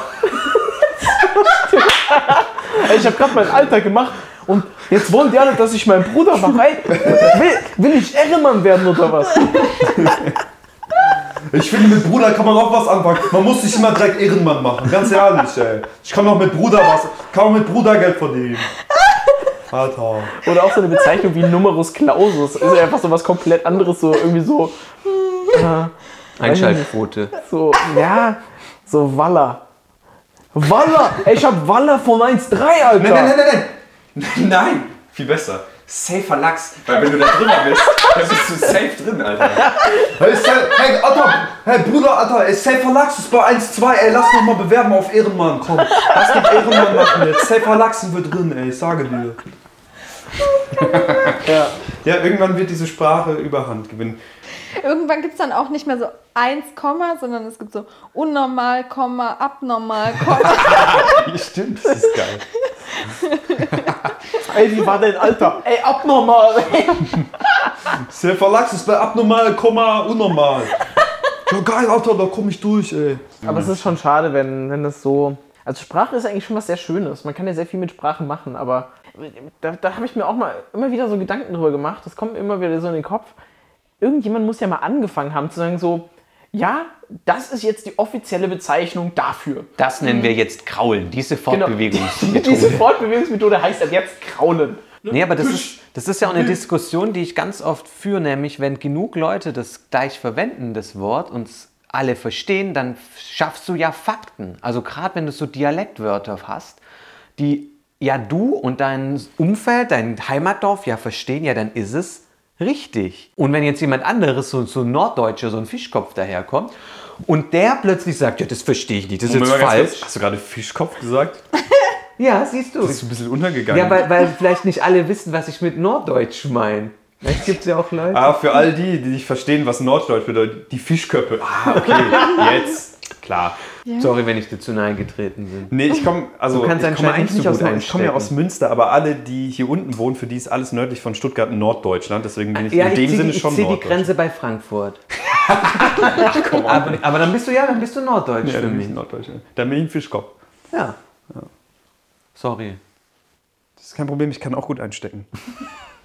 Ey, ich habe gerade mein Alter gemacht und jetzt wollen die alle, dass ich mein Bruder mache. Ey, will, will ich Ehrenmann werden oder was? Ich finde, mit Bruder kann man auch was anfangen. Man muss nicht immer direkt Ehrenmann machen, ganz ehrlich, ey. Ich kann auch mit Bruder was, kann auch mit Bruder Geld verdienen. Alter. Oder auch so eine Bezeichnung wie Numerus Clausus. Ist ja einfach so was komplett anderes, so irgendwie so, Einschaltquote. so, ja, so Waller. Waller! Ey, ich hab Waller von 1,3, Alter! Nein, nein, nein, nein, nein. Nein, viel besser. Safer Lachs, weil wenn du da drin bist, dann bist du safe drin, Alter. Hey, Sa- hey, Alter, hey Bruder, Alter, ey, Safer Lachs ist bei 1-2, ey, lass noch mal bewerben auf Ehrenmann, komm. Lass mit Ehrenmann machen jetzt. Safer Lachsen wird drin, ey, ich sage dir. Ja. Ja, irgendwann wird diese Sprache Überhand gewinnen. Irgendwann gibt es dann auch nicht mehr so 1, Komma, sondern es gibt so unnormal, Komma, abnormal, Komma. Ja, stimmt, das ist geil. Ey, wie war dein Alter? Ey, abnormal. Der Verlags ist bei abnormal, Komma, unnormal. Ja geil, Alter, da komm ich durch, ey. Aber es ist schon schade, wenn, wenn das so. Also Sprache ist eigentlich schon was sehr Schönes. Man kann ja sehr viel mit Sprache machen, aber da, da habe ich mir auch mal immer wieder so Gedanken drüber gemacht. Das kommt mir immer wieder so in den Kopf. Irgendjemand muss ja mal angefangen haben zu sagen so, ja, das ist jetzt die offizielle Bezeichnung dafür. Das nennen wir jetzt Kraulen, diese Genau. Fortbewegungsmethode. Diese Fortbewegungsmethode heißt ab jetzt Kraulen. Nee, aber das ist, das ist ja auch eine Diskussion, die ich ganz oft führe, nämlich wenn genug Leute das gleich verwenden, das Wort, und alle verstehen, dann schaffst du ja Fakten. Also gerade wenn du so Dialektwörter hast, die ja du und dein Umfeld, dein Heimatdorf ja verstehen, ja dann ist es richtig. Und wenn jetzt jemand anderes, so, so ein Norddeutscher, so ein Fischkopf daherkommt und der plötzlich sagt, ja das verstehe ich nicht, das ist jetzt Moment falsch. kurz, Hast du gerade Fischkopf gesagt? Ja, siehst du. Das ist ein bisschen untergegangen. Ja, weil, weil vielleicht nicht alle wissen, was ich mit Norddeutsch meine. Vielleicht gibt es ja auch Leute. Ah, für all die, die nicht verstehen, was Norddeutsch bedeutet, die Fischköppe. Ah, okay, jetzt. Klar. Sorry, wenn ich dir zu nahe getreten bin. Nee, ich komme also Du kannst ich komme anscheinend eigentlich nicht so aus Ich komme ja aus. Münster, aber alle, die hier unten wohnen, für die ist alles nördlich von Stuttgart Norddeutschland. Deswegen bin ich Ja, in ich dem zieh, Sinne ich schon zieh die Norddeutsch. Grenze bei Frankfurt. aber, aber dann bist du ja, dann bist du Norddeutsch Ja, für mich. ich Norddeutsch. Dann bin ich ein Fischkopf. Ja. Sorry. Das ist kein Problem, ich kann auch gut einstecken.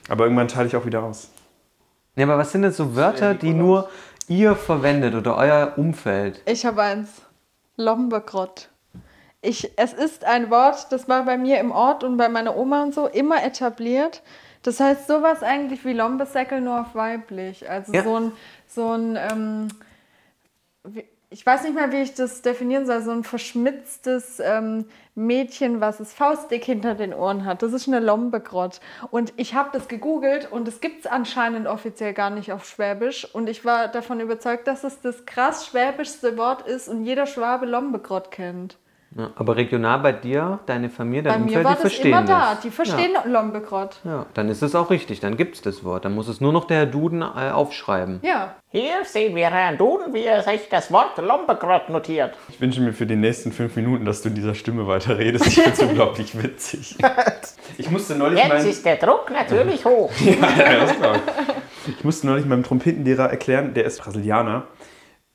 Aber irgendwann teile ich auch wieder aus. Ja, aber was sind denn so Wörter, die nur ihr verwendet oder euer Umfeld? Ich habe eins. Lombegrott. Ich, es ist ein Wort, das war bei mir im Ort und bei meiner Oma und so immer etabliert. Das heißt sowas eigentlich wie Lombesäckel, nur auf weiblich. Also Ja. so ein, so ein ähm, wie, ich weiß nicht mehr, wie ich das definieren soll, so ein verschmitztes ähm, Mädchen, was es faustdick hinter den Ohren hat. Das ist eine Lombegrott. Und ich habe das gegoogelt und es gibt es anscheinend offiziell gar nicht auf Schwäbisch. Und ich war davon überzeugt, dass es das krass schwäbischste Wort ist und jeder Schwabe Lombegrott kennt. Ja, aber regional bei dir, deine Familie, Bei dein mir Umfeld, war die das verstehen immer da. das. Die verstehen Lombegrott. Ja. ja, dann ist es auch richtig, dann gibt es das Wort. Dann muss es nur noch der Herr Duden äh, aufschreiben. Ja. Hier sehen wir Herrn Duden, wie er sich das Wort Lombegrott notiert. Ich wünsche mir für die nächsten fünf Minuten, dass du in dieser Stimme weiter redest. Ich finde es unglaublich witzig. Ich musste neulich Jetzt meinen, ist der Druck natürlich hoch. ja, das glaub ich. ich musste neulich meinem Trompetenlehrer erklären, der ist Brasilianer,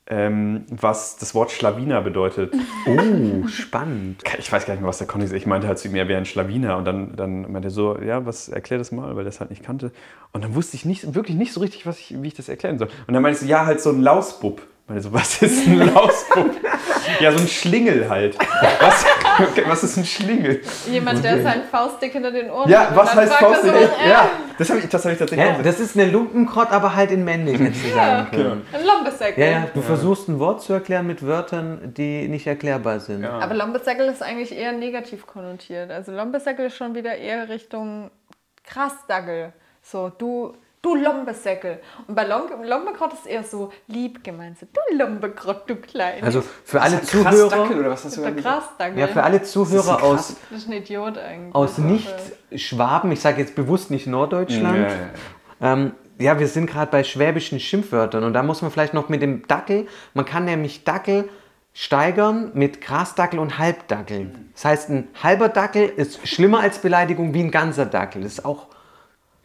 ähm, was das Wort Schlawiner bedeutet. Oh, spannend. Ich weiß gar nicht mehr, was der Kontext ist. Ich meinte halt zu ihm, er wäre ein Schlawiner. Und dann, dann meinte er so, ja, was, erklär das mal, weil er das halt nicht kannte. Und dann wusste ich nicht, wirklich nicht so richtig, was ich, wie ich das erklären soll. Und dann meinte ich so, ja, halt so ein Lausbub. Ich meinte so, was ist ein Lausbub? ja, so ein Schlingel halt. Was, was ist ein Schlingel? Jemand, der seinen Faustdick hinter den Ohren Ja, hat. was heißt Faustdick? so, äh, Ja, das habe ich, das hab ich tatsächlich Ja, auch das ist eine Lumpenkrott, aber halt in männlich, hättest du sagen können. Ein Lombesäckel. Ja, ja, du versuchst ein Wort zu erklären mit Wörtern, die nicht erklärbar sind. Aber Lombesäckel ist eigentlich eher negativ konnotiert. Also Lombesäckel ist schon wieder eher Richtung Krassdagel. So, du, du Lombesäckel. Und bei Lom Lombegrott ist eher so lieb gemeint. So, du Lombegrott, du Klein. Also für alle Krass Zuhörer, Dackel oder was hast du der? Krassdagel. ja, für alle Zuhörer aus, Das ist ein Idiot eigentlich. aus Nicht-Schwaben, ich sage jetzt bewusst nicht Norddeutschland, ja. Ähm, ja, wir sind gerade bei schwäbischen Schimpfwörtern und da muss man vielleicht noch mit dem Dackel, man kann nämlich Dackel steigern mit Grasdackel und Halbdackel. Das heißt, ein halber Dackel ist schlimmer als Beleidigung wie ein ganzer Dackel. Das ist auch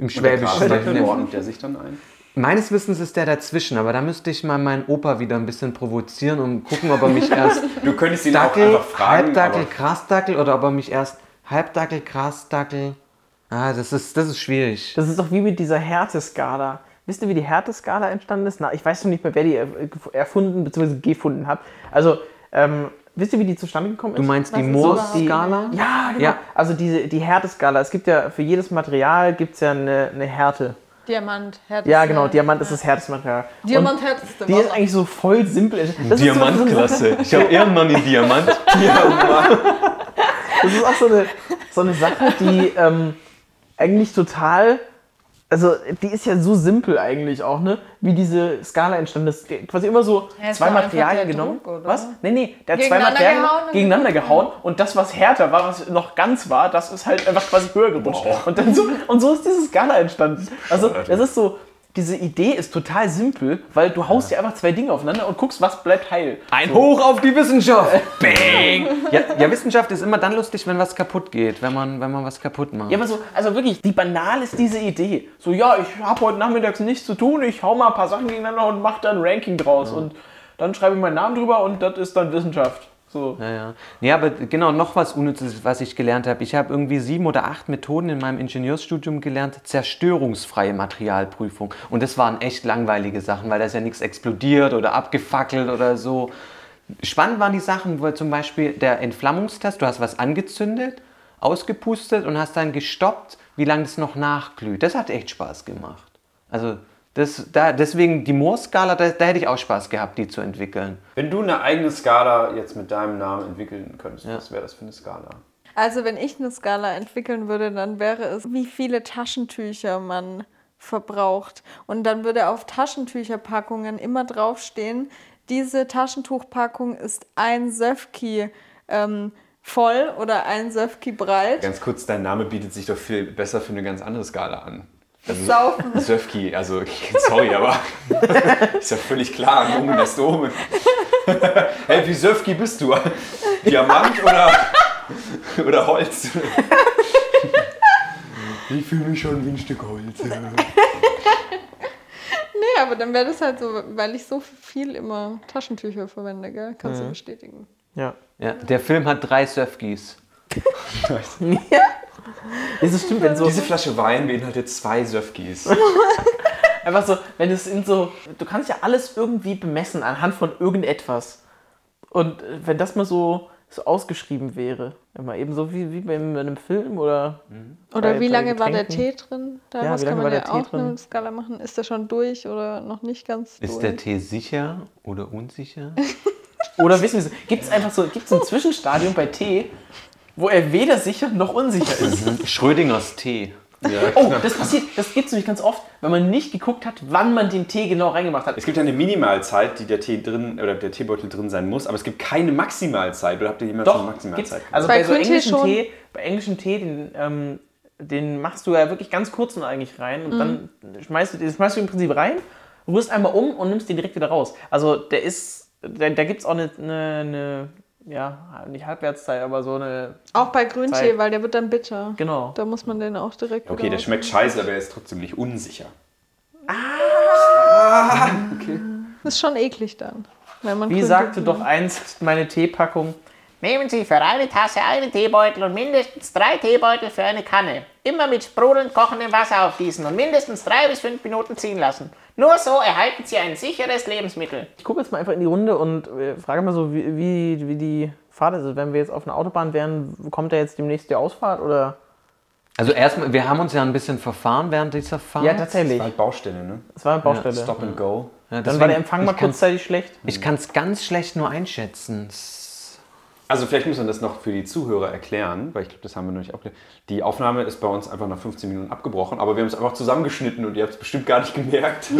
im Schwäbischen. Dackel ordnet der sich dann ein? Meines Wissens ist der dazwischen, aber da müsste ich mal meinen Opa wieder ein bisschen provozieren und gucken, ob er mich erst Du könntest ihn Dackel, auch einfach fragen. Halbdackel, Grasdackel oder ob er mich erst Halbdackel, Grasdackel. Ah, das ist, das ist schwierig. Das ist doch wie mit dieser Härteskala. Wisst ihr, wie die Härteskala entstanden ist? Na, ich weiß noch nicht mehr, wer die er- erfunden bzw. gefunden hat. Also, ähm, wisst ihr, wie die zustande gekommen ist? Du meinst die Was ist Moore-Skala? Ja, genau. Ja. Also diese, die Härteskala. Es gibt ja für jedes Material gibt es ja eine, eine Härte. Diamant, härteste. Ja, genau. Diamant ist das härteste Material. Diamant härteste die ist eigentlich so voll simpel. Ist so, Diamantklasse. Ich habe Ehrenmann in Diamant. das ist auch so eine, so eine Sache, die ähm, eigentlich total also die ist ja so simpel eigentlich auch, ne? Wie diese Skala entstanden ist. Quasi immer so Ja, zwei Materialien genommen. Druck, oder? Was? Nee, nee, der hat zwei Materialien gehauen gegeneinander gehauen und das, was härter war, was noch ganz war, das ist halt einfach quasi höher gerutscht. Und, dann so, und so ist diese Skala entstanden. Also, das ist so. Diese Idee ist total simpel, weil du haust ja einfach zwei Dinge aufeinander und guckst, was bleibt heil. Ein Hoch auf die Wissenschaft! Bang! Ja, ja, Wissenschaft ist immer dann lustig, wenn was kaputt geht, wenn man, wenn man was kaputt macht. Ja, aber so, also wirklich, wie banal ist diese Idee? So, ja, ich habe heute nachmittags nichts zu tun, ich hau mal ein paar Sachen gegeneinander und mache dann ein Ranking draus. Und dann schreibe ich meinen Namen drüber und das ist dann Wissenschaft. So. Ja, ja. Aber genau, noch was Unnützes, was ich gelernt habe. Ich habe irgendwie sieben oder acht Methoden in meinem Ingenieursstudium gelernt, zerstörungsfreie Materialprüfung. Und das waren echt langweilige Sachen, weil da ist ja nichts explodiert oder abgefackelt oder so. Spannend waren die Sachen, wo zum Beispiel der Entflammungstest, du hast was angezündet, ausgepustet und hast dann gestoppt, wie lange das noch nachglüht. Das hat echt Spaß gemacht. Also das, da, deswegen die Moore-Skala, da, da hätte ich auch Spaß gehabt, die zu entwickeln. Wenn du eine eigene Skala jetzt mit deinem Namen entwickeln könntest, Ja. was wäre das für eine Skala? Also wenn ich eine Skala entwickeln würde, dann wäre es, wie viele Taschentücher man verbraucht. Und dann würde auf Taschentücherpackungen immer draufstehen, diese Taschentuchpackung ist ein Söfki ähm, voll oder ein Söfki breit. Ganz kurz, dein Name bietet sich doch viel besser für eine ganz andere Skala an. Also, Saufen. Söfki, also sorry, aber ist ja völlig klar, Nomen ist Nomen. hey, wie Söfki bist du? Diamant oder, oder Holz? Ich fühle mich schon wie ein Stück Holz. Nee, aber dann wäre das halt so, weil ich so viel immer Taschentücher verwende, gell? Kannst du bestätigen. Ja. Ja, der Film hat drei Söfkis. Das ist stimmt, wenn so. Diese Flasche Wein beinhaltet zwei Söfkis. Einfach so, wenn es in so. Du kannst ja alles irgendwie bemessen anhand von irgendetwas. Und äh, wenn das mal so, so ausgeschrieben wäre, immer eben so wie, wie bei einem Film oder. Oder Bei- wie bei lange war der. Tee drin? Ja, Daraus lange kann man ja auch drin? eine Skala machen. Ist der schon durch oder noch nicht ganz durch? Ist der Tee sicher oder unsicher? Oder wissen wir, gibt es einfach so, gibt es ein Zwischenstadium bei Tee, wo er weder sicher noch unsicher ist? Schrödingers Tee. Oh, das passiert, das gibt es nämlich ganz oft, wenn man nicht geguckt hat, wann man den Tee genau reingemacht hat. Es gibt eine Minimalzeit, die der Tee drin oder der Teebeutel drin sein muss, aber es gibt keine Maximalzeit. Oder habt ihr jemals eine Doch, gibt's, Maximalzeit? also Bei bei, so englischen schon. Tee, bei englischen Tee, den, ähm, den machst du ja wirklich ganz kurz und eigentlich rein und dann schmeißt du, den schmeißt du im Prinzip rein, rührst einmal um und nimmst den direkt wieder raus. Also der ist, da, da gibt es auch eine, eine, eine, ja, nicht Halbwertszeit, aber so eine, Auch bei Grüntee, Zeit. weil der wird dann bitter. genau. Da muss man den auch direkt Okay, der schmeckt scheiße, aber er ist trotzdem nicht unsicher. Das ist schon eklig dann. Wenn man Wie Grüntee sagte trinkt. doch einst meine Teepackung, Nehmen Sie für eine Tasse einen Teebeutel und mindestens drei Teebeutel für eine Kanne. Immer mit sprudelnd kochendem Wasser aufgießen und mindestens drei bis fünf Minuten ziehen lassen. Nur so erhalten Sie ein sicheres Lebensmittel. ich gucke jetzt mal einfach in die Runde und äh, frage mal so, wie, wie, wie die Fahrt ist. Also wenn wir jetzt auf einer Autobahn wären, kommt da jetzt demnächst die Ausfahrt oder? Also erstmal, wir haben uns ja ein bisschen verfahren während dieser Fahrt. Ja, tatsächlich. Halt Baustelle, ne? Das war eine Baustelle. Stop and go. Ja, Dann war der Empfang mal kurzzeitig schlecht. Ich kann es ganz schlecht nur einschätzen. Es- Also vielleicht muss man das noch für die Zuhörer erklären, weil ich glaube, das haben wir noch nicht aufgeklärt. Die Aufnahme ist bei uns einfach nach 15 Minuten abgebrochen, aber wir haben es einfach zusammengeschnitten und ihr habt es bestimmt gar nicht gemerkt.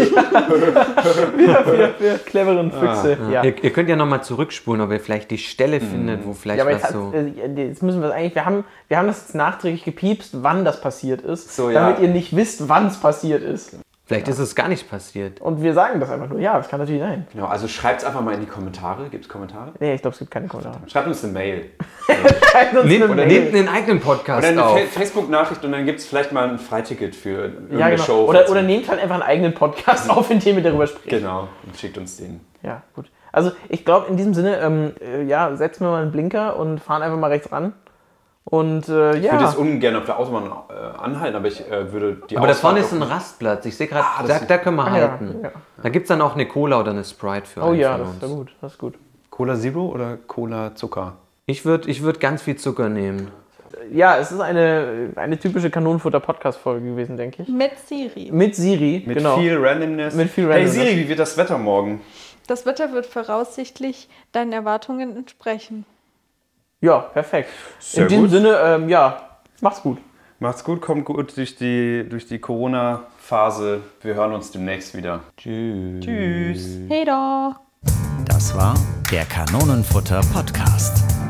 Wir cleveren Füchse. ja. Ihr, ihr könnt ja nochmal zurückspulen, ob ihr vielleicht die Stelle findet, wo vielleicht Ja, aber was jetzt, so. äh, jetzt müssen wir es eigentlich, wir haben, wir haben das jetzt nachträglich gepiepst, wann das passiert ist, So, ja. damit ihr nicht wisst, wann es passiert ist. Vielleicht ist es gar nicht passiert. Und wir sagen das einfach nur, ja, das kann natürlich sein. Genau, also schreibt es einfach mal in die Kommentare. Gibt es Kommentare? Nee, ich glaube, es gibt keine Kommentare. Schreibt uns eine Mail. Schreibt uns Nehmt, eine oder Mail. nehmt einen eigenen Podcast Oder eine Facebook-Nachricht und dann gibt es vielleicht mal ein Freiticket für irgendeine ja, genau. Show. oder, oder nehmt halt einfach einen eigenen Podcast auf, in dem ihr darüber sprecht. Genau, und schickt uns den. Ja, gut. Also ich glaube, in diesem Sinne, ähm, äh, ja, setzen wir mal einen Blinker und fahren einfach mal rechts ran. Und äh, Ich würde ja, jetzt ungern auf der Autobahn äh, anhalten, aber ich äh, würde die Aber da Ausfahrt vorne ist ein Rastplatz. Ich sehe gerade, Ah, da, da können wir Ah, ja, halten. ja. Da gibt es dann auch eine Cola oder eine Sprite für oh einen ja, von das uns. ist ja gut, das ist gut. Cola Zero oder Cola Zucker? Ich würde ich würd ganz viel Zucker nehmen. Ja, es ist eine, eine typische Kanonenfutter-Podcast-Folge gewesen, denke ich. Mit Siri. Mit Siri, Mit genau. viel Randomness. Mit viel Hey Randomness. Siri, wie wird das Wetter morgen? Das Wetter wird voraussichtlich deinen Erwartungen entsprechen. Ja, perfekt. Sehr in diesem gut. Sinne, ähm, ja, macht's gut. Macht's gut, kommt gut durch die, durch die Corona-Phase. Wir hören uns demnächst wieder. Tschüss. Tschüss. Hey da! Das war der Kanonenfutter Podcast.